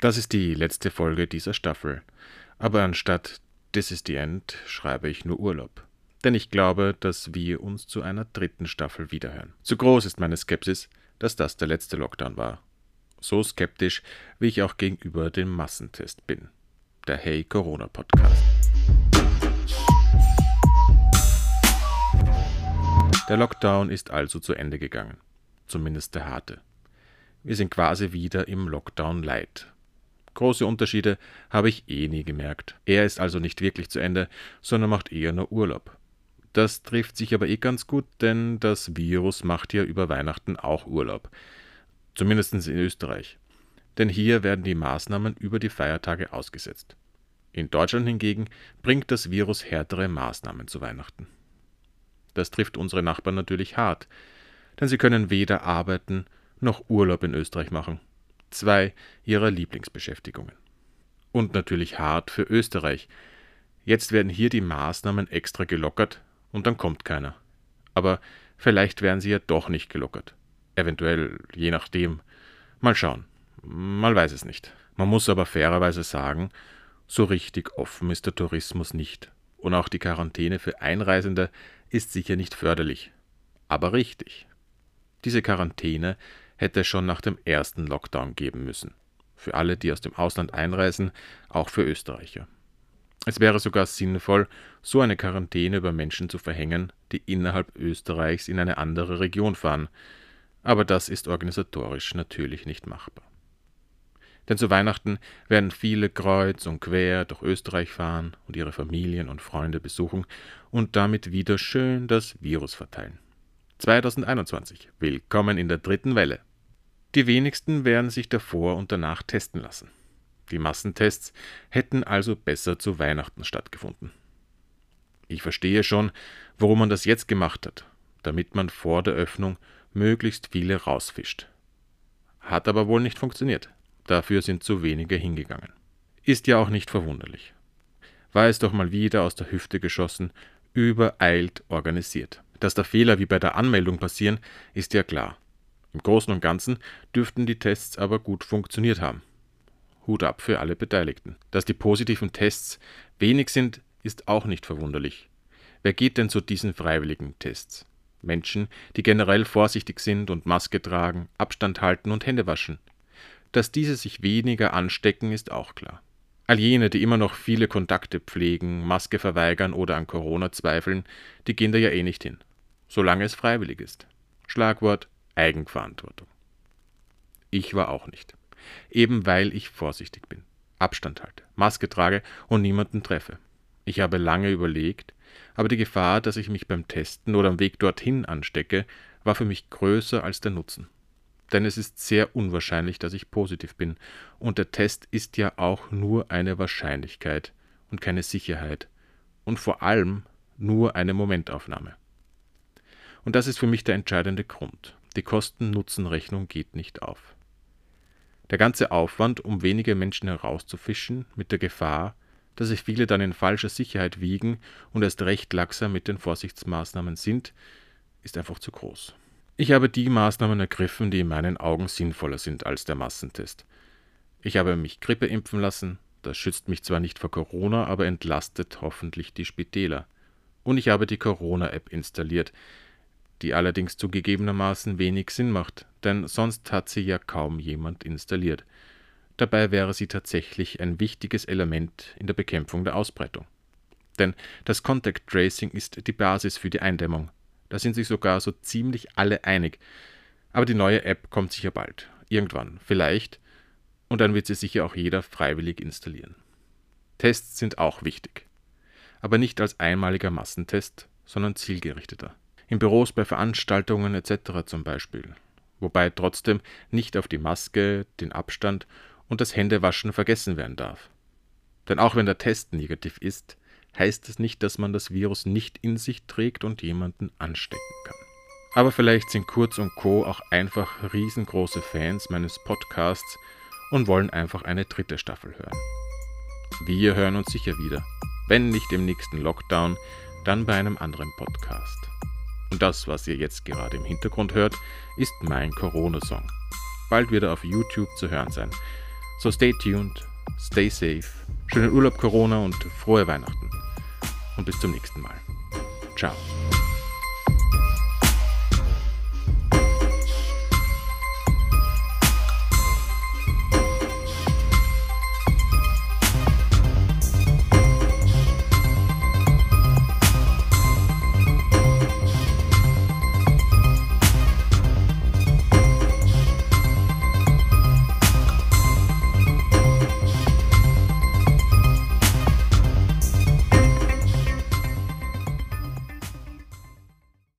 Das ist die letzte Folge dieser Staffel. Aber anstatt This is the End schreibe ich nur Urlaub. Denn ich glaube, dass wir uns zu einer dritten Staffel wiederhören. Zu groß ist meine Skepsis, dass das der letzte Lockdown war. So skeptisch, wie ich auch gegenüber dem Massentest bin. Der Hey Corona Podcast. Der Lockdown ist also zu Ende gegangen. Zumindest der harte. Wir sind quasi wieder im Lockdown Light. Große Unterschiede habe ich eh nie gemerkt. Er ist also nicht wirklich zu Ende, sondern macht eher nur Urlaub. Das trifft sich aber eh ganz gut, denn das Virus macht ja über Weihnachten auch Urlaub. Zumindest in Österreich. Denn hier werden die Maßnahmen über die Feiertage ausgesetzt. In Deutschland hingegen bringt das Virus härtere Maßnahmen zu Weihnachten. Das trifft unsere Nachbarn natürlich hart, denn sie können weder arbeiten noch Urlaub in Österreich machen. Zwei ihrer Lieblingsbeschäftigungen. Und natürlich hart für Österreich. Jetzt werden hier die Maßnahmen extra gelockert und dann kommt keiner. Aber vielleicht werden sie ja doch nicht gelockert. Eventuell, je nachdem. Mal schauen. Man weiß es nicht. Man muss aber fairerweise sagen, so richtig offen ist der Tourismus nicht. Und auch die Quarantäne für Einreisende ist sicher nicht förderlich, aber richtig. Diese Quarantäne hätte es schon nach dem ersten Lockdown geben müssen. Für alle, die aus dem Ausland einreisen, auch für Österreicher. Es wäre sogar sinnvoll, so eine Quarantäne über Menschen zu verhängen, die innerhalb Österreichs in eine andere Region fahren. Aber das ist organisatorisch natürlich nicht machbar. Denn zu Weihnachten werden viele kreuz und quer durch Österreich fahren und ihre Familien und Freunde besuchen und damit wieder schön das Virus verteilen. 2021. Willkommen in der dritten Welle. Die wenigsten werden sich davor und danach testen lassen. Die Massentests hätten also besser zu Weihnachten stattgefunden. Ich verstehe schon, warum man das jetzt gemacht hat, damit man vor der Öffnung möglichst viele rausfischt. Hat aber wohl nicht funktioniert. Dafür sind zu wenige hingegangen. Ist ja auch nicht verwunderlich. War es doch mal wieder aus der Hüfte geschossen, übereilt organisiert. Dass da Fehler wie bei der Anmeldung passieren, ist ja klar. Im Großen und Ganzen dürften die Tests aber gut funktioniert haben. Hut ab für alle Beteiligten. Dass die positiven Tests wenig sind, ist auch nicht verwunderlich. Wer geht denn zu diesen freiwilligen Tests? Menschen, die generell vorsichtig sind und Maske tragen, Abstand halten und Hände waschen. Dass diese sich weniger anstecken, ist auch klar. All jene, die immer noch viele Kontakte pflegen, Maske verweigern oder an Corona zweifeln, die gehen da ja eh nicht hin. Solange es freiwillig ist. Schlagwort Eigenverantwortung. Ich war auch nicht. Eben weil ich vorsichtig bin, Abstand halte, Maske trage und niemanden treffe. Ich habe lange überlegt, aber die Gefahr, dass ich mich beim Testen oder am Weg dorthin anstecke, war für mich größer als der Nutzen denn es ist sehr unwahrscheinlich, dass ich positiv bin, und der Test ist ja auch nur eine Wahrscheinlichkeit und keine Sicherheit und vor allem nur eine Momentaufnahme. Und das ist für mich der entscheidende Grund. Die Kosten-Nutzen-Rechnung geht nicht auf. Der ganze Aufwand, um wenige Menschen herauszufischen, mit der Gefahr, dass sich viele dann in falscher Sicherheit wiegen und erst recht laxer mit den Vorsichtsmaßnahmen sind, ist einfach zu groß. Ich habe die Maßnahmen ergriffen, die in meinen Augen sinnvoller sind als der Massentest. Ich habe mich Grippe impfen lassen, das schützt mich zwar nicht vor Corona, aber entlastet hoffentlich die Spitäler. Und ich habe die Corona-App installiert, die allerdings zugegebenermaßen wenig Sinn macht, denn sonst hat sie ja kaum jemand installiert. Dabei wäre sie tatsächlich ein wichtiges Element in der Bekämpfung der Ausbreitung. Denn das Contact Tracing ist die Basis für die Eindämmung. Da sind sich sogar so ziemlich alle einig. Aber die neue App kommt sicher bald. Irgendwann. Vielleicht. Und dann wird sie sicher auch jeder freiwillig installieren. Tests sind auch wichtig. Aber nicht als einmaliger Massentest, sondern zielgerichteter. In Büros, bei Veranstaltungen etc. zum Beispiel. Wobei trotzdem nicht auf die Maske, den Abstand und das Händewaschen vergessen werden darf. Denn auch wenn der Test negativ ist, heißt es nicht, dass man das Virus nicht in sich trägt und jemanden anstecken kann. Aber vielleicht sind Kurz und Co. auch einfach riesengroße Fans meines Podcasts und wollen einfach eine dritte Staffel hören. Wir hören uns sicher wieder. Wenn nicht im nächsten Lockdown, dann bei einem anderen Podcast. Und das, was ihr jetzt gerade im Hintergrund hört, ist mein Corona-Song. Bald wird er auf YouTube zu hören sein. So stay tuned, stay safe, schönen Urlaub Corona und frohe Weihnachten. Und bis zum nächsten Mal. Ciao.